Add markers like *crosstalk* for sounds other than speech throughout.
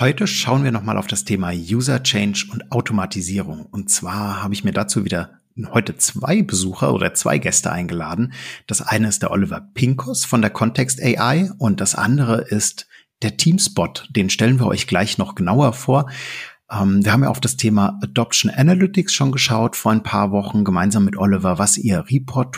Heute schauen wir nochmal auf das Thema User Change und Automatisierung. Und zwar habe ich mir dazu wieder heute zwei Besucher oder zwei Gäste eingeladen. Das eine ist der Oliver Pinkos von der Context AI und das andere ist der Teamspot. Den stellen wir euch gleich noch genauer vor. Ähm, wir haben ja auf das Thema Adoption Analytics schon geschaut vor ein paar Wochen gemeinsam mit Oliver, was ihr Report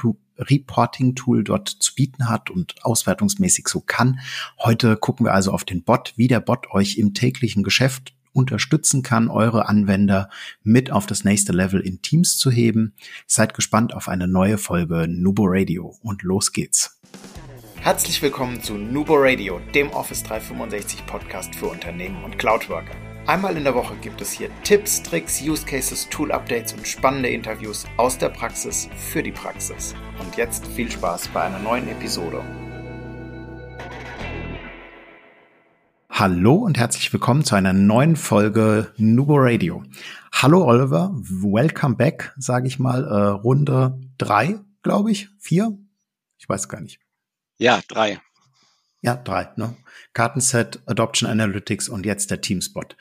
Reporting-Tool dort zu bieten hat und auswertungsmäßig so kann. Heute gucken wir also auf den Bot, wie der Bot euch im täglichen Geschäft unterstützen kann, eure Anwender mit auf das nächste Level in Teams zu heben. Seid gespannt auf eine neue Folge Nubo Radio und los geht's. Herzlich willkommen zu Nubo Radio, dem Office 365 Podcast für Unternehmen und Cloudworker. Einmal in der Woche gibt es hier Tipps, Tricks, Use Cases, Tool Updates und spannende Interviews aus der Praxis für die Praxis. Und jetzt viel Spaß bei einer neuen Episode. Hallo und herzlich willkommen zu einer neuen Folge Nubo Radio. Hallo Oliver, welcome back, sage ich mal, äh, Runde drei, glaube ich, vier, ich weiß gar nicht. Ja, drei. Ja, drei, ne? Kartenset, Adoption Analytics und jetzt der Teamspot.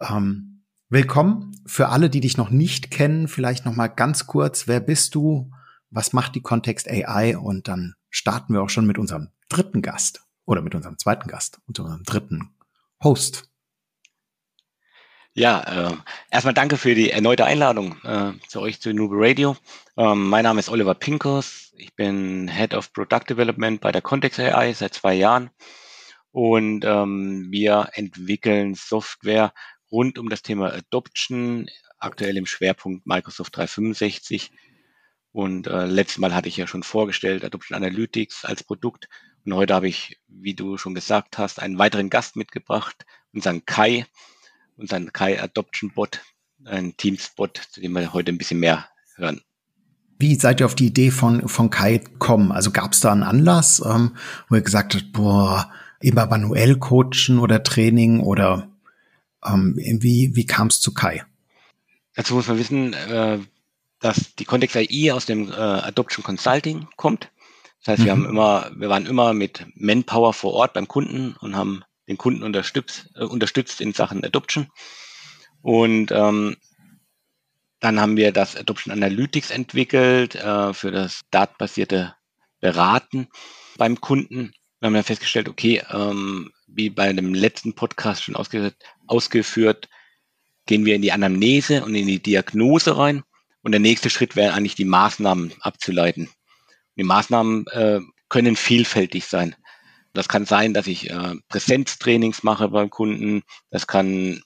Ähm, willkommen für alle, die dich noch nicht kennen. Vielleicht noch mal ganz kurz. Wer bist du? Was macht die Kontext AI? Und dann starten wir auch schon mit unserem dritten Gast oder mit unserem zweiten Gast und unserem dritten Host. Ja, äh, erstmal danke für die erneute Einladung äh, zu euch zu Nube Radio. Ähm, mein Name ist Oliver Pinkos. Ich bin Head of Product Development bei der Context AI seit zwei Jahren und ähm, wir entwickeln Software rund um das Thema Adoption, aktuell im Schwerpunkt Microsoft 365. Und äh, letztes Mal hatte ich ja schon vorgestellt, Adoption Analytics als Produkt. Und heute habe ich, wie du schon gesagt hast, einen weiteren Gast mitgebracht, unseren Kai, unseren Kai Adoption Bot, ein Teamsbot, zu dem wir heute ein bisschen mehr hören. Wie seid ihr auf die Idee von, von Kai gekommen? Also gab es da einen Anlass, ähm, wo ihr gesagt habt, boah, immer manuell coachen oder Training oder ähm, wie, wie kam es zu Kai? Dazu muss man wissen, äh, dass die Context AI aus dem äh, Adoption Consulting kommt. Das heißt, mhm. wir haben immer, wir waren immer mit Manpower vor Ort beim Kunden und haben den Kunden unterstützt, äh, unterstützt in Sachen Adoption. Und ähm, dann haben wir das Adoption Analytics entwickelt äh, für das datenbasierte Beraten beim Kunden. Wir haben dann festgestellt, okay, ähm, wie bei dem letzten Podcast schon ausge ausgeführt, gehen wir in die Anamnese und in die Diagnose rein. Und der nächste Schritt wäre eigentlich die Maßnahmen abzuleiten. Die Maßnahmen äh, können vielfältig sein. Das kann sein, dass ich äh, Präsenztrainings mache beim Kunden. Das kann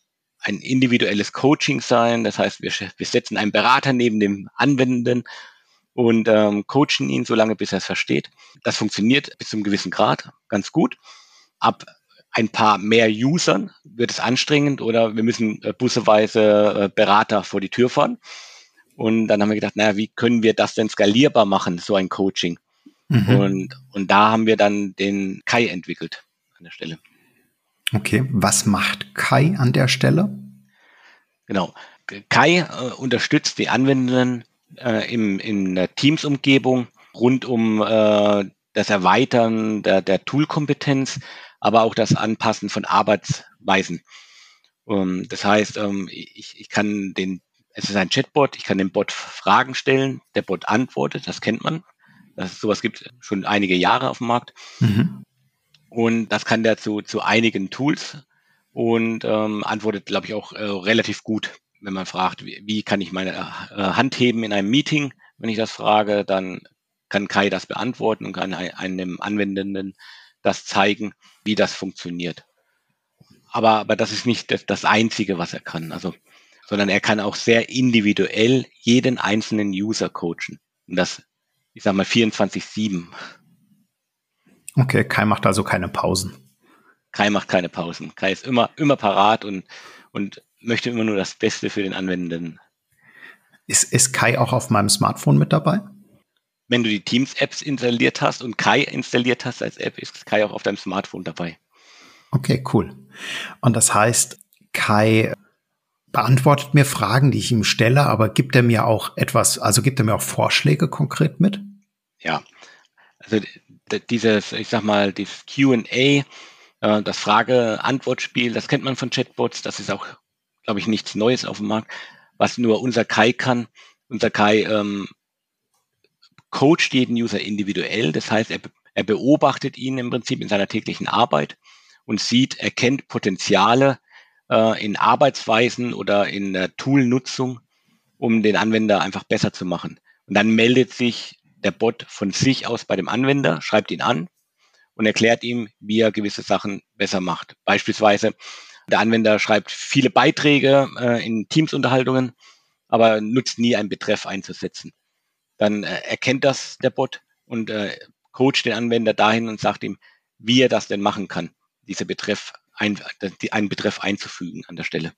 ein individuelles Coaching sein. Das heißt, wir, wir setzen einen Berater neben dem Anwendenden und ähm, coachen ihn so lange, bis er es versteht. Das funktioniert bis zu einem gewissen Grad ganz gut. Ab ein paar mehr Usern wird es anstrengend oder wir müssen äh, busseweise äh, Berater vor die Tür fahren. Und dann haben wir gedacht, naja, wie können wir das denn skalierbar machen, so ein Coaching? Mhm. Und, und da haben wir dann den Kai entwickelt an der Stelle. Okay, was macht Kai an der Stelle? Genau. Kai äh, unterstützt die Anwendenden äh, im, in der Teams-Umgebung rund um äh, das Erweitern der, der Tool-Kompetenz, aber auch das Anpassen von Arbeitsweisen. Ähm, das heißt, ähm, ich, ich kann den, es ist ein Chatbot, ich kann dem Bot Fragen stellen, der Bot antwortet, das kennt man. Das, sowas gibt schon einige Jahre auf dem Markt. Mhm. Und das kann der zu, zu einigen Tools und ähm, antwortet, glaube ich, auch äh, relativ gut, wenn man fragt, wie, wie kann ich meine äh, Hand heben in einem Meeting. Wenn ich das frage, dann kann Kai das beantworten und kann einem Anwendenden das zeigen, wie das funktioniert. Aber, aber das ist nicht das, das Einzige, was er kann. Also, sondern er kann auch sehr individuell jeden einzelnen User coachen. Und das, ich sag mal, 24-7. Okay, Kai macht also keine Pausen. Kai macht keine Pausen. Kai ist immer, immer parat und, und möchte immer nur das Beste für den Anwendenden. Ist, ist Kai auch auf meinem Smartphone mit dabei? Wenn du die Teams-Apps installiert hast und Kai installiert hast als App, ist Kai auch auf deinem Smartphone dabei. Okay, cool. Und das heißt, Kai beantwortet mir Fragen, die ich ihm stelle, aber gibt er mir auch etwas, also gibt er mir auch Vorschläge konkret mit? Ja, also dieses, ich sag mal, dieses Q&A Äh, das Frage-Antwort-Spiel, das kennt man von Chatbots, das ist auch, glaube ich, nichts Neues auf dem Markt. Was nur unser Kai kann, unser Kai ähm, coacht jeden User individuell, das heißt, er, er beobachtet ihn im Prinzip in seiner täglichen Arbeit und sieht, erkennt Potenziale äh, in Arbeitsweisen oder in der Toolnutzung, um den Anwender einfach besser zu machen. Und dann meldet sich der Bot von sich aus bei dem Anwender, schreibt ihn an und erklärt ihm, wie er gewisse Sachen besser macht. Beispielsweise, der Anwender schreibt viele Beiträge äh, in Teams-Unterhaltungen, aber nutzt nie einen Betreff einzusetzen. Dann äh, erkennt das der Bot und äh, coacht den Anwender dahin und sagt ihm, wie er das denn machen kann, diese Betreff ein, einen Betreff einzufügen an der Stelle.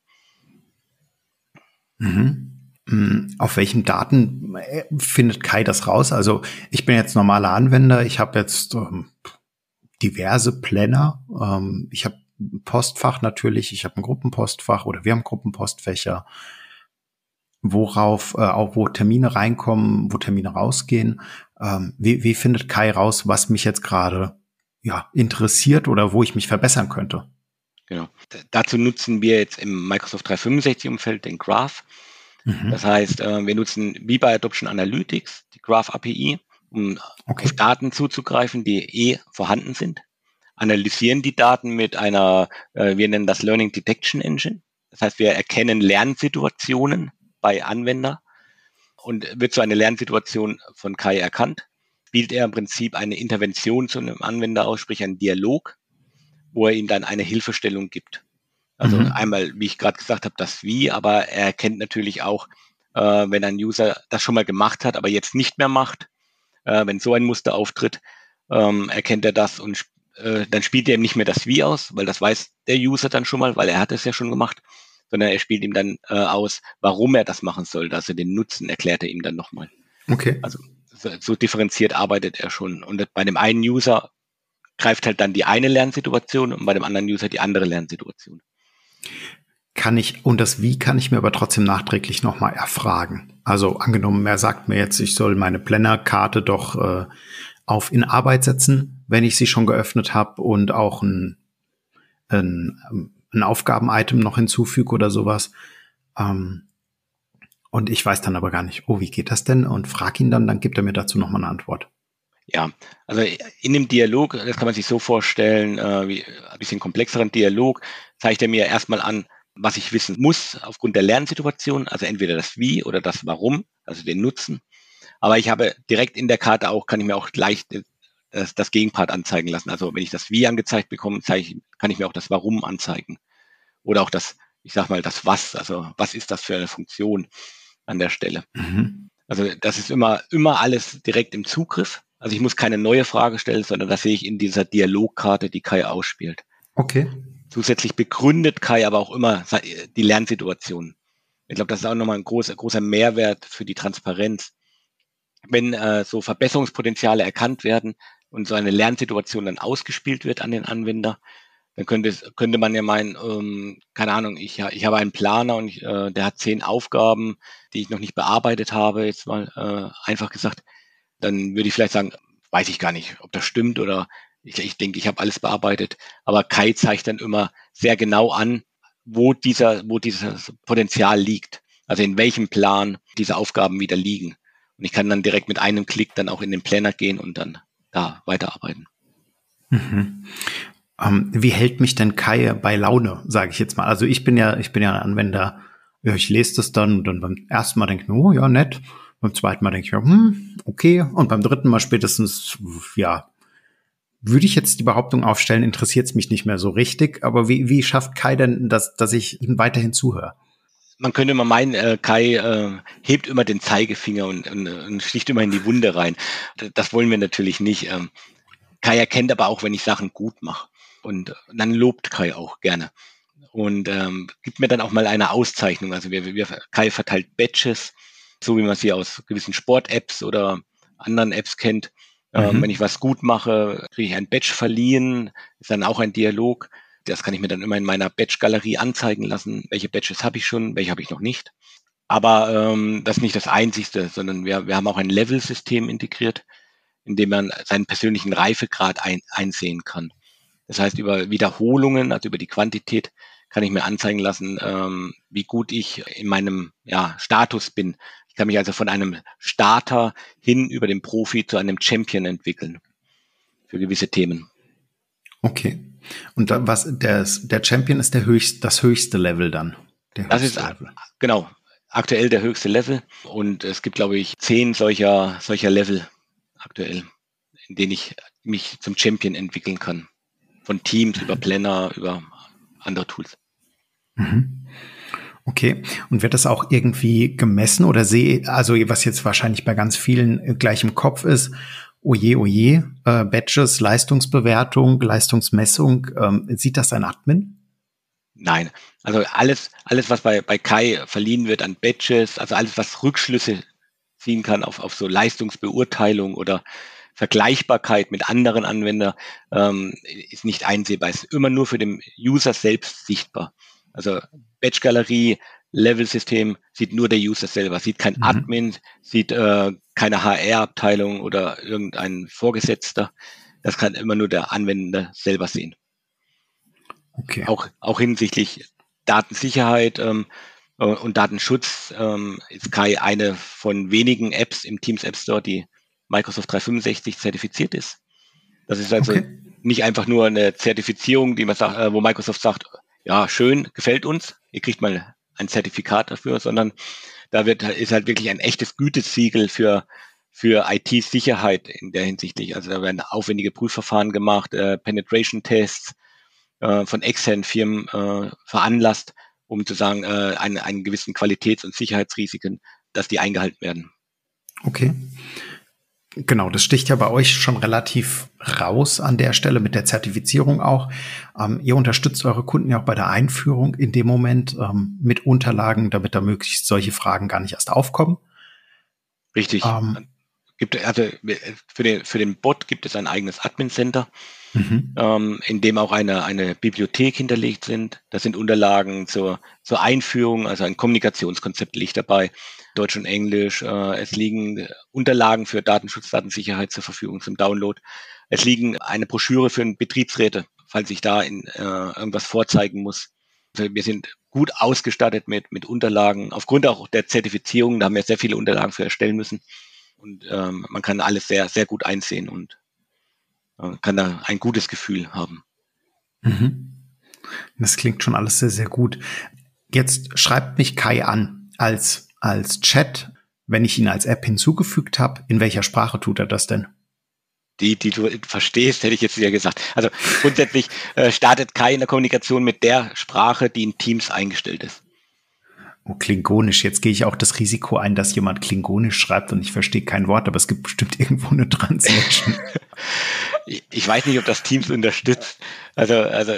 Mhm. Mm, auf welchen Daten äh, findet Kai das raus? Also ich bin jetzt normaler Anwender, ich habe jetzt ähm, diverse Planner, ähm, ich habe Postfach natürlich, ich habe ein Gruppenpostfach oder wir haben Gruppenpostfächer, worauf äh, auch wo Termine reinkommen, wo Termine rausgehen. Ähm, wie, wie findet Kai raus, was mich jetzt gerade ja interessiert oder wo ich mich verbessern könnte? Genau. Dazu nutzen wir jetzt im Microsoft 365 Umfeld den Graph. Mhm. Das heißt, äh, wir nutzen wie bei Adoption Analytics die Graph API, um okay. auf Daten zuzugreifen, die eh vorhanden sind. Analysieren die Daten mit einer, äh, wir nennen das Learning Detection Engine. Das heißt, wir erkennen Lernsituationen bei Anwender und wird so eine Lernsituation von Kai erkannt, spielt er im Prinzip eine Intervention zu einem Anwender aus, sprich einen Dialog, wo er ihm dann eine Hilfestellung gibt. Also mhm. einmal, wie ich gerade gesagt habe, das Wie, aber er erkennt natürlich auch, äh, wenn ein User das schon mal gemacht hat, aber jetzt nicht mehr macht, äh, wenn so ein Muster auftritt, ähm, erkennt er das und äh, dann spielt er ihm nicht mehr das Wie aus, weil das weiß der User dann schon mal, weil er hat es ja schon gemacht, sondern er spielt ihm dann äh, aus, warum er das machen soll. Also den Nutzen erklärt er ihm dann nochmal. Okay. Also so, so differenziert arbeitet er schon. Und bei dem einen User greift halt dann die eine Lernsituation und bei dem anderen User die andere Lernsituation kann ich, und das Wie kann ich mir aber trotzdem nachträglich nochmal erfragen. Also angenommen, er sagt mir jetzt, ich soll meine Planner-Karte doch äh, auf in Arbeit setzen, wenn ich sie schon geöffnet habe und auch ein, ein, ein Aufgaben-Item noch hinzufüge oder sowas. Ähm, und ich weiß dann aber gar nicht, oh, wie geht das denn? Und frage ihn dann, dann gibt er mir dazu nochmal eine Antwort. Ja, also in dem Dialog, das kann man sich so vorstellen, äh, wie ein bisschen komplexeren Dialog, zeigt er mir erstmal an, was ich wissen muss aufgrund der Lernsituation, also entweder das Wie oder das Warum, also den Nutzen. Aber ich habe direkt in der Karte auch, kann ich mir auch gleich das, das Gegenpart anzeigen lassen. Also wenn ich das Wie angezeigt bekomme, zeige, kann ich mir auch das Warum anzeigen. Oder auch das, ich sag mal, das Was, also was ist das für eine Funktion an der Stelle. Mhm. Also das ist immer, immer alles direkt im Zugriff. Also ich muss keine neue Frage stellen, sondern das sehe ich in dieser Dialogkarte, die Kai ausspielt. Okay. Zusätzlich begründet Kai aber auch immer die Lernsituation. Ich glaube, das ist auch nochmal ein großer, großer Mehrwert für die Transparenz. Wenn äh, so Verbesserungspotenziale erkannt werden und so eine Lernsituation dann ausgespielt wird an den Anwender, dann könnte, könnte man ja meinen, ähm, keine Ahnung, ich, ich habe einen Planer und ich, äh, der hat zehn Aufgaben, die ich noch nicht bearbeitet habe, jetzt mal äh, einfach gesagt, dann würde ich vielleicht sagen, weiß ich gar nicht, ob das stimmt oder ich, ich denke, ich habe alles bearbeitet, aber Kai zeigt dann immer sehr genau an, wo dieser, wo dieses Potenzial liegt. Also in welchem Plan diese Aufgaben wieder liegen. Und ich kann dann direkt mit einem Klick dann auch in den Planner gehen und dann da weiterarbeiten. Mhm. Ähm, wie hält mich denn Kai bei Laune, sage ich jetzt mal? Also ich bin ja, ich bin ja ein Anwender, ja, ich lese das dann und dann beim ersten Mal denke ich mir, oh ja, nett. Beim zweiten Mal denke ich mir, hm, okay. Und beim dritten Mal spätestens, ja, würde ich jetzt die Behauptung aufstellen, interessiert es mich nicht mehr so richtig. Aber wie, wie schafft Kai denn, dass, dass ich ihm weiterhin zuhöre? Man könnte immer meinen, äh, Kai äh, hebt immer den Zeigefinger und, und, und sticht immer in die Wunde rein. Das wollen wir natürlich nicht. Ähm, Kai erkennt aber auch, wenn ich Sachen gut mache. Und dann lobt Kai auch gerne. Und ähm, gibt mir dann auch mal eine Auszeichnung. Also wir, wir Kai verteilt Badges, so wie man sie aus gewissen Sport-Apps oder anderen Apps kennt. Ähm, mhm. wenn ich was gut mache, kriege ich ein Badge verliehen, ist dann auch ein Dialog. Das kann ich mir dann immer in meiner Badge-Galerie anzeigen lassen. Welche Badges habe ich schon, welche habe ich noch nicht. Aber ähm, das ist nicht das Einzigste, sondern wir, wir haben auch ein Level-System integriert, in dem man seinen persönlichen Reifegrad ein, einsehen kann. Das heißt, über Wiederholungen, also über die Quantität, kann ich mir anzeigen lassen, ähm, wie gut ich in meinem ja, Status bin. Ich kann mich also von einem Starter hin über den Profi zu einem Champion entwickeln für gewisse Themen. Okay. Und da, was der, der Champion ist der höchst, das höchste Level dann. das ist Level. genau aktuell der höchste Level und es gibt glaube ich zehn solcher solcher Level aktuell, in denen ich mich zum Champion entwickeln kann. Von Teams über Planner über andere Tools. Mhm. Okay. Und wird das auch irgendwie gemessen oder sehe, also was jetzt wahrscheinlich bei ganz vielen gleich im Kopf ist, oje, oje, äh, Badges, Leistungsbewertung, Leistungsmessung, ähm, sieht das ein Admin? Nein, also alles, alles, was bei, bei Kai verliehen wird an Badges, also alles, was Rückschlüsse ziehen kann auf, auf so Leistungsbeurteilung oder Vergleichbarkeit mit anderen Anwendern, ähm, ist nicht einsehbar. Es ist immer nur für den User selbst sichtbar. Also Batch-Galerie, Level-System sieht nur der User selber, sieht kein mhm. Admin, sieht äh, keine HR-Abteilung oder irgendein Vorgesetzter. Das kann immer nur der Anwender selber sehen. Okay. Auch, auch hinsichtlich Datensicherheit ähm, äh, und Datenschutz ähm, ist Kai eine von wenigen Apps im Teams App Store, die Microsoft 365 zertifiziert ist. Das ist also okay. nicht einfach nur eine Zertifizierung, die man sagt, äh, wo Microsoft sagt, ja, schön, gefällt uns, ihr kriegt mal ein Zertifikat dafür, sondern da wird, ist halt wirklich ein echtes Gütesiegel für, für IT-Sicherheit in der hinsichtlich. Also da werden aufwendige Prüfverfahren gemacht, äh, Penetration-Tests äh, von externen Firmen äh, veranlasst, um zu sagen, äh, einen, einen gewissen Qualitäts- und Sicherheitsrisiken, dass die eingehalten werden. Okay. Genau, das sticht ja bei euch schon relativ raus an der Stelle mit der Zertifizierung auch. Ähm, ihr unterstützt eure Kunden ja auch bei der Einführung in dem Moment ähm, mit Unterlagen, damit da möglichst solche Fragen gar nicht erst aufkommen. Richtig. Ähm, gibt, also für den, für den Bot gibt es ein eigenes Admin-Center, mhm. ähm, in dem auch eine, eine Bibliothek hinterlegt sind. Da sind Unterlagen zur, zur Einführung, also ein Kommunikationskonzept liegt dabei. Deutsch und Englisch. Äh, es liegen Unterlagen für Datenschutz, Datensicherheit zur Verfügung zum Download. Es liegen eine Broschüre für Betriebsräte, falls ich da in, äh, irgendwas vorzeigen muss. Also wir sind gut ausgestattet mit, mit Unterlagen. Aufgrund auch der Zertifizierung, da haben wir sehr viele Unterlagen für erstellen müssen. Und ähm, man kann alles sehr, sehr gut einsehen und äh, kann da ein gutes Gefühl haben. Mhm. Das klingt schon alles sehr, sehr gut. Jetzt schreibt mich Kai an als als Chat, wenn ich ihn als App hinzugefügt habe, in welcher Sprache tut er das denn? Die, die du verstehst, hätte ich jetzt wieder gesagt. Also grundsätzlich *laughs* äh, startet keine Kommunikation mit der Sprache, die in Teams eingestellt ist. Oh, Klingonisch. Jetzt gehe ich auch das Risiko ein, dass jemand Klingonisch schreibt und ich verstehe kein Wort, aber es gibt bestimmt irgendwo eine Translation. *laughs* *laughs* ich weiß nicht, ob das Teams unterstützt. Also, also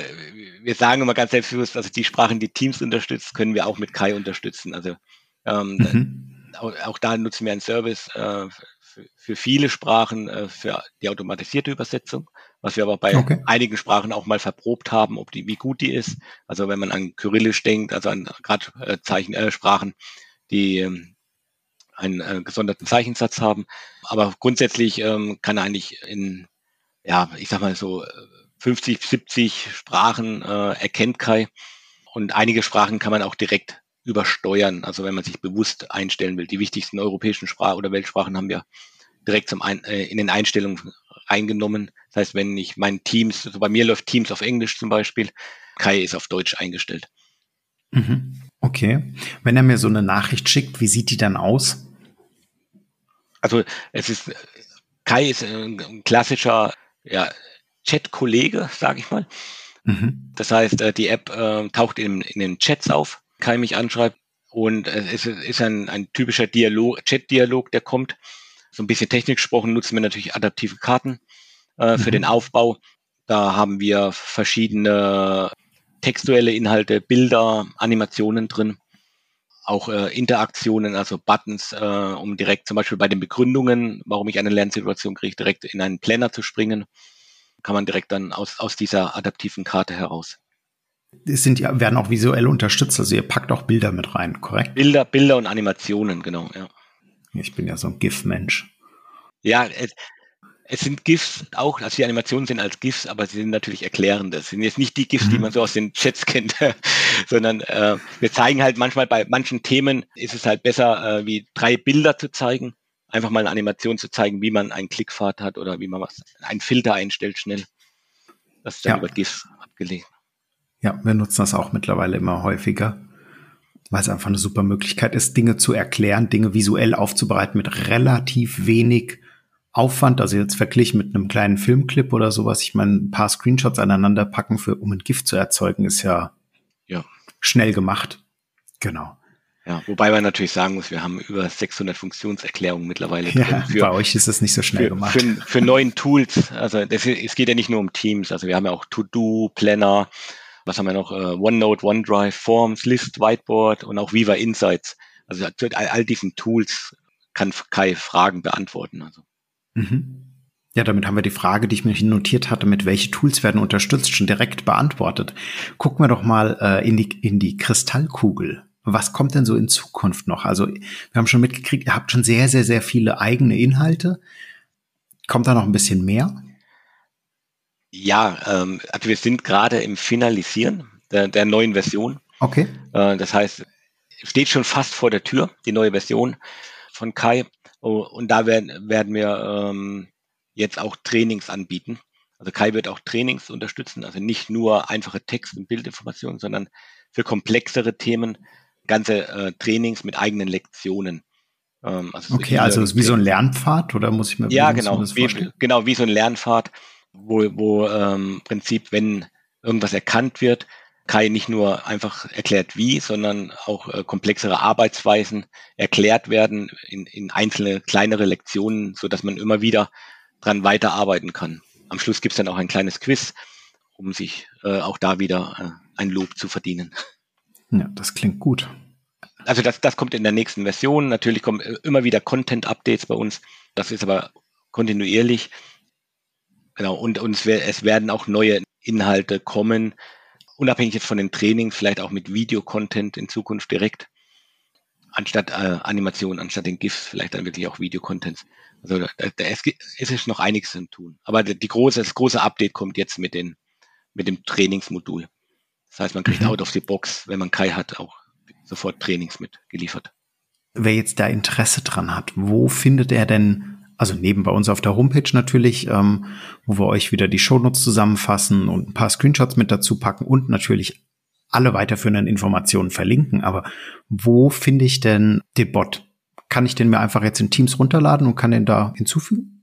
wir sagen immer ganz selbstbewusst, also die Sprachen, die Teams unterstützt, können wir auch mit Kai unterstützen. Also ähm, mhm. auch, auch, da nutzen wir einen Service äh, für, für, viele Sprachen äh, für die automatisierte Übersetzung, was wir aber bei okay. einigen Sprachen auch mal verprobt haben, ob die, wie gut die ist. Also wenn man an Kyrillisch denkt, also an gerade äh, Zeichen, äh, Sprachen, die ähm, einen äh, gesonderten Zeichensatz haben. Aber grundsätzlich ähm, kann er eigentlich in, ja, ich sag mal so 50, 70 Sprachen äh, erkennt Kai. Und einige Sprachen kann man auch direkt übersteuern. Also wenn man sich bewusst einstellen will. Die wichtigsten europäischen Sprachen oder Weltsprachen haben wir direkt zum ein, äh, in den Einstellungen eingenommen. Das heißt, wenn ich mein Teams, also bei mir läuft Teams auf Englisch zum Beispiel, Kai ist auf Deutsch eingestellt. Mhm. Okay. Wenn er mir so eine Nachricht schickt, wie sieht die dann aus? Also es ist Kai ist ein klassischer ja, Chat-Kollege, sage ich mal. Mhm. Das heißt, äh, die App äh, taucht in, in den Chats auf Kai mich anschreibt. Und es ist ein, ein typischer Dialog, Chat-Dialog, der kommt. So ein bisschen technisch gesprochen nutzen wir natürlich adaptive Karten äh, für mhm. den Aufbau. Da haben wir verschiedene textuelle Inhalte, Bilder, Animationen drin. Auch äh, Interaktionen, also Buttons, äh, um direkt zum Beispiel bei den Begründungen, warum ich eine Lernsituation kriege, direkt in einen Planner zu springen, kann man direkt dann aus, aus dieser adaptiven Karte heraus sind ja, werden auch visuell unterstützt, also ihr packt auch Bilder mit rein, korrekt? Bilder, Bilder und Animationen, genau, ja. Ich bin ja so ein GIF-Mensch. Ja, es, es sind GIFs auch, also die Animationen sind als GIFs, aber sie sind natürlich erklärende. Es sind jetzt nicht die GIFs, mhm. die man so aus den Chats kennt, *laughs* sondern äh, wir zeigen halt manchmal bei manchen Themen ist es halt besser, äh, wie drei Bilder zu zeigen, einfach mal eine Animation zu zeigen, wie man einen Klickpfad hat oder wie man was, einen Filter einstellt schnell. Das ist dann ja. über GIFs abgelegt. Ja, wir nutzen das auch mittlerweile immer häufiger, weil es einfach eine super Möglichkeit ist, Dinge zu erklären, Dinge visuell aufzubereiten mit relativ wenig Aufwand, also jetzt verglichen mit einem kleinen Filmclip oder sowas, ich meine, ein paar Screenshots aneinander packen, für, um ein Gift zu erzeugen, ist ja, ja. schnell gemacht. Genau. Ja, wobei man natürlich sagen muss, wir haben über 600 Funktionserklärungen mittlerweile ja. Für, bei euch ist es nicht so schnell für, gemacht. Für, für neuen Tools. Also das, es geht ja nicht nur um Teams. Also wir haben ja auch To-Do, Planner, was haben wir noch? Uh, OneNote, OneDrive, Forms, List, Whiteboard und auch Viva Insights. Also all, all diesen Tools kann Kai Fragen beantworten. Also. Mhm. Ja, damit haben wir die Frage, die ich mir notiert hatte, mit welche Tools werden unterstützt, schon direkt beantwortet. Gucken wir doch mal äh, in, die, in die Kristallkugel. Was kommt denn so in Zukunft noch? Also wir haben schon mitgekriegt, ihr habt schon sehr, sehr, sehr viele eigene Inhalte. Kommt da noch ein bisschen mehr? Ja, ähm, also wir sind gerade im Finalisieren der, der neuen Version. Okay. Äh, das heißt, steht schon fast vor der Tür, die neue Version von Kai. Oh, und da werden, werden wir ähm, jetzt auch Trainings anbieten. Also Kai wird auch Trainings unterstützen, also nicht nur einfache Text- und Bildinformationen, sondern für komplexere Themen ganze äh, Trainings mit eigenen Lektionen. Ähm, also okay, also ist wie so ein Lernpfad oder muss ich mir ja genau wie, genau wie so ein Lernpfad, wo wo ähm, Prinzip wenn irgendwas erkannt wird, Kai nicht nur einfach erklärt wie, sondern auch äh, komplexere Arbeitsweisen erklärt werden in, in einzelne kleinere Lektionen, so dass man immer wieder dran weiterarbeiten kann. Am Schluss gibt's dann auch ein kleines Quiz, um sich äh, auch da wieder äh, ein Lob zu verdienen. Ja, das klingt gut. Also das, das kommt in der nächsten Version. Natürlich kommen äh, immer wieder Content-Updates bei uns. Das ist aber kontinuierlich. Genau, und, und es, es werden auch neue Inhalte kommen, unabhängig jetzt von den Trainings, vielleicht auch mit Videocontent in Zukunft direkt, anstatt äh, Animation, anstatt den GIFs, vielleicht dann wirklich auch Videocontents. Also da, da ist, ist noch einiges zu tun. Aber die große, das große Update kommt jetzt mit, den, mit dem Trainingsmodul. Das heißt, man kriegt mhm. out of the box, wenn man Kai hat, auch sofort Trainings mitgeliefert. Wer jetzt da Interesse dran hat, wo findet er denn also neben bei uns auf der Homepage natürlich, ähm, wo wir euch wieder die Shownotes zusammenfassen und ein paar Screenshots mit dazu packen und natürlich alle weiterführenden Informationen verlinken. Aber wo finde ich denn den Bot? Kann ich den mir einfach jetzt in Teams runterladen und kann den da hinzufügen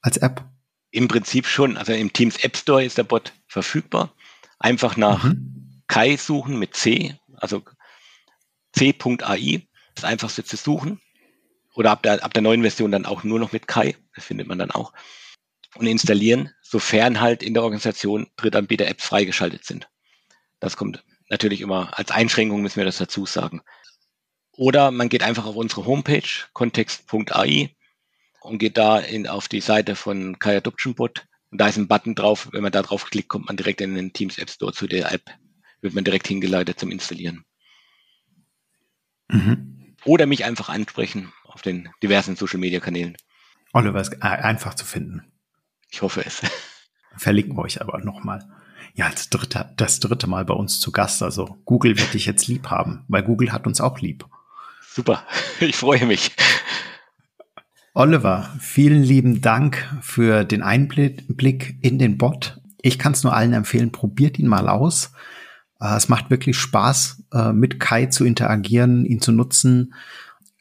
als App? Im Prinzip schon. Also im Teams App Store ist der Bot verfügbar. Einfach nach mhm. Kai suchen mit C, also c.ai, das einfachste zu suchen oder ab der, ab der neuen Version dann auch nur noch mit Kai, das findet man dann auch, und installieren, sofern halt in der Organisation Drittanbieter-Apps freigeschaltet sind. Das kommt natürlich immer als Einschränkung, müssen wir das dazu sagen. Oder man geht einfach auf unsere Homepage, kontext.ai, und geht da in, auf die Seite von Kai Adoption Bot. Und da ist ein Button drauf. Wenn man da drauf klickt, kommt man direkt in den Teams App Store zu der App. Wird man direkt hingeleitet zum Installieren. Mhm. Oder mich einfach ansprechen auf den diversen Social Media Kanälen. Oliver ist einfach zu finden. Ich hoffe es. *laughs* Verlinken wir euch aber nochmal. Ja, als dritte, das dritte Mal bei uns zu Gast. Also Google wird dich jetzt lieb haben, weil Google hat uns auch lieb. Super, *laughs* ich freue mich. Oliver, vielen lieben Dank für den Einblick in den Bot. Ich kann es nur allen empfehlen, probiert ihn mal aus. Äh, es macht wirklich Spaß, äh, mit Kai zu interagieren, ihn zu nutzen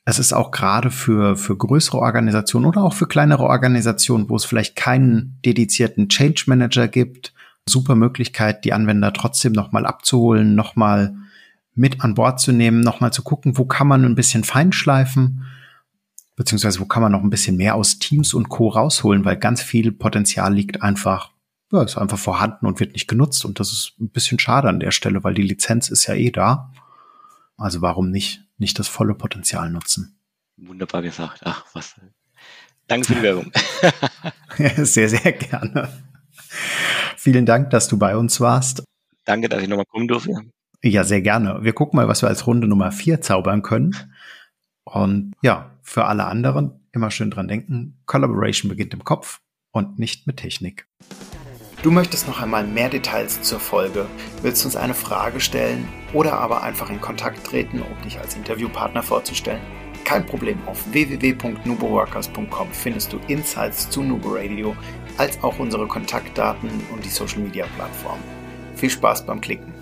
es ist auch gerade für, für größere Organisationen oder auch für kleinere Organisationen, wo es vielleicht keinen dedizierten Change Manager gibt, super Möglichkeit, die Anwender trotzdem nochmal abzuholen, nochmal mit an Bord zu nehmen, nochmal zu gucken, wo kann man ein bisschen feinschleifen, beziehungsweise wo kann man noch ein bisschen mehr aus Teams und Co. rausholen, weil ganz viel Potenzial liegt einfach, ja, ist einfach vorhanden und wird nicht genutzt. Und das ist ein bisschen schade an der Stelle, weil die Lizenz ist ja eh da. Also warum nicht? Nicht das volle Potenzial nutzen. Wunderbar gesagt. Ach, was. Danke für die Werbung. *laughs* sehr, sehr gerne. Vielen Dank, dass du bei uns warst. Danke, dass ich nochmal kommen durfte. Ja, sehr gerne. Wir gucken mal, was wir als Runde Nummer vier zaubern können. Und ja, für alle anderen immer schön dran denken. Collaboration beginnt im Kopf. und nicht mit Technik. Du möchtest noch einmal mehr Details zur Folge, willst uns eine Frage stellen oder aber einfach in Kontakt treten, um dich als Interviewpartner vorzustellen? Kein Problem, auf www.nuboworkers.com findest du Insights zu Nubo Radio, als auch unsere Kontaktdaten und die Social Media Plattform. Viel Spaß beim Klicken!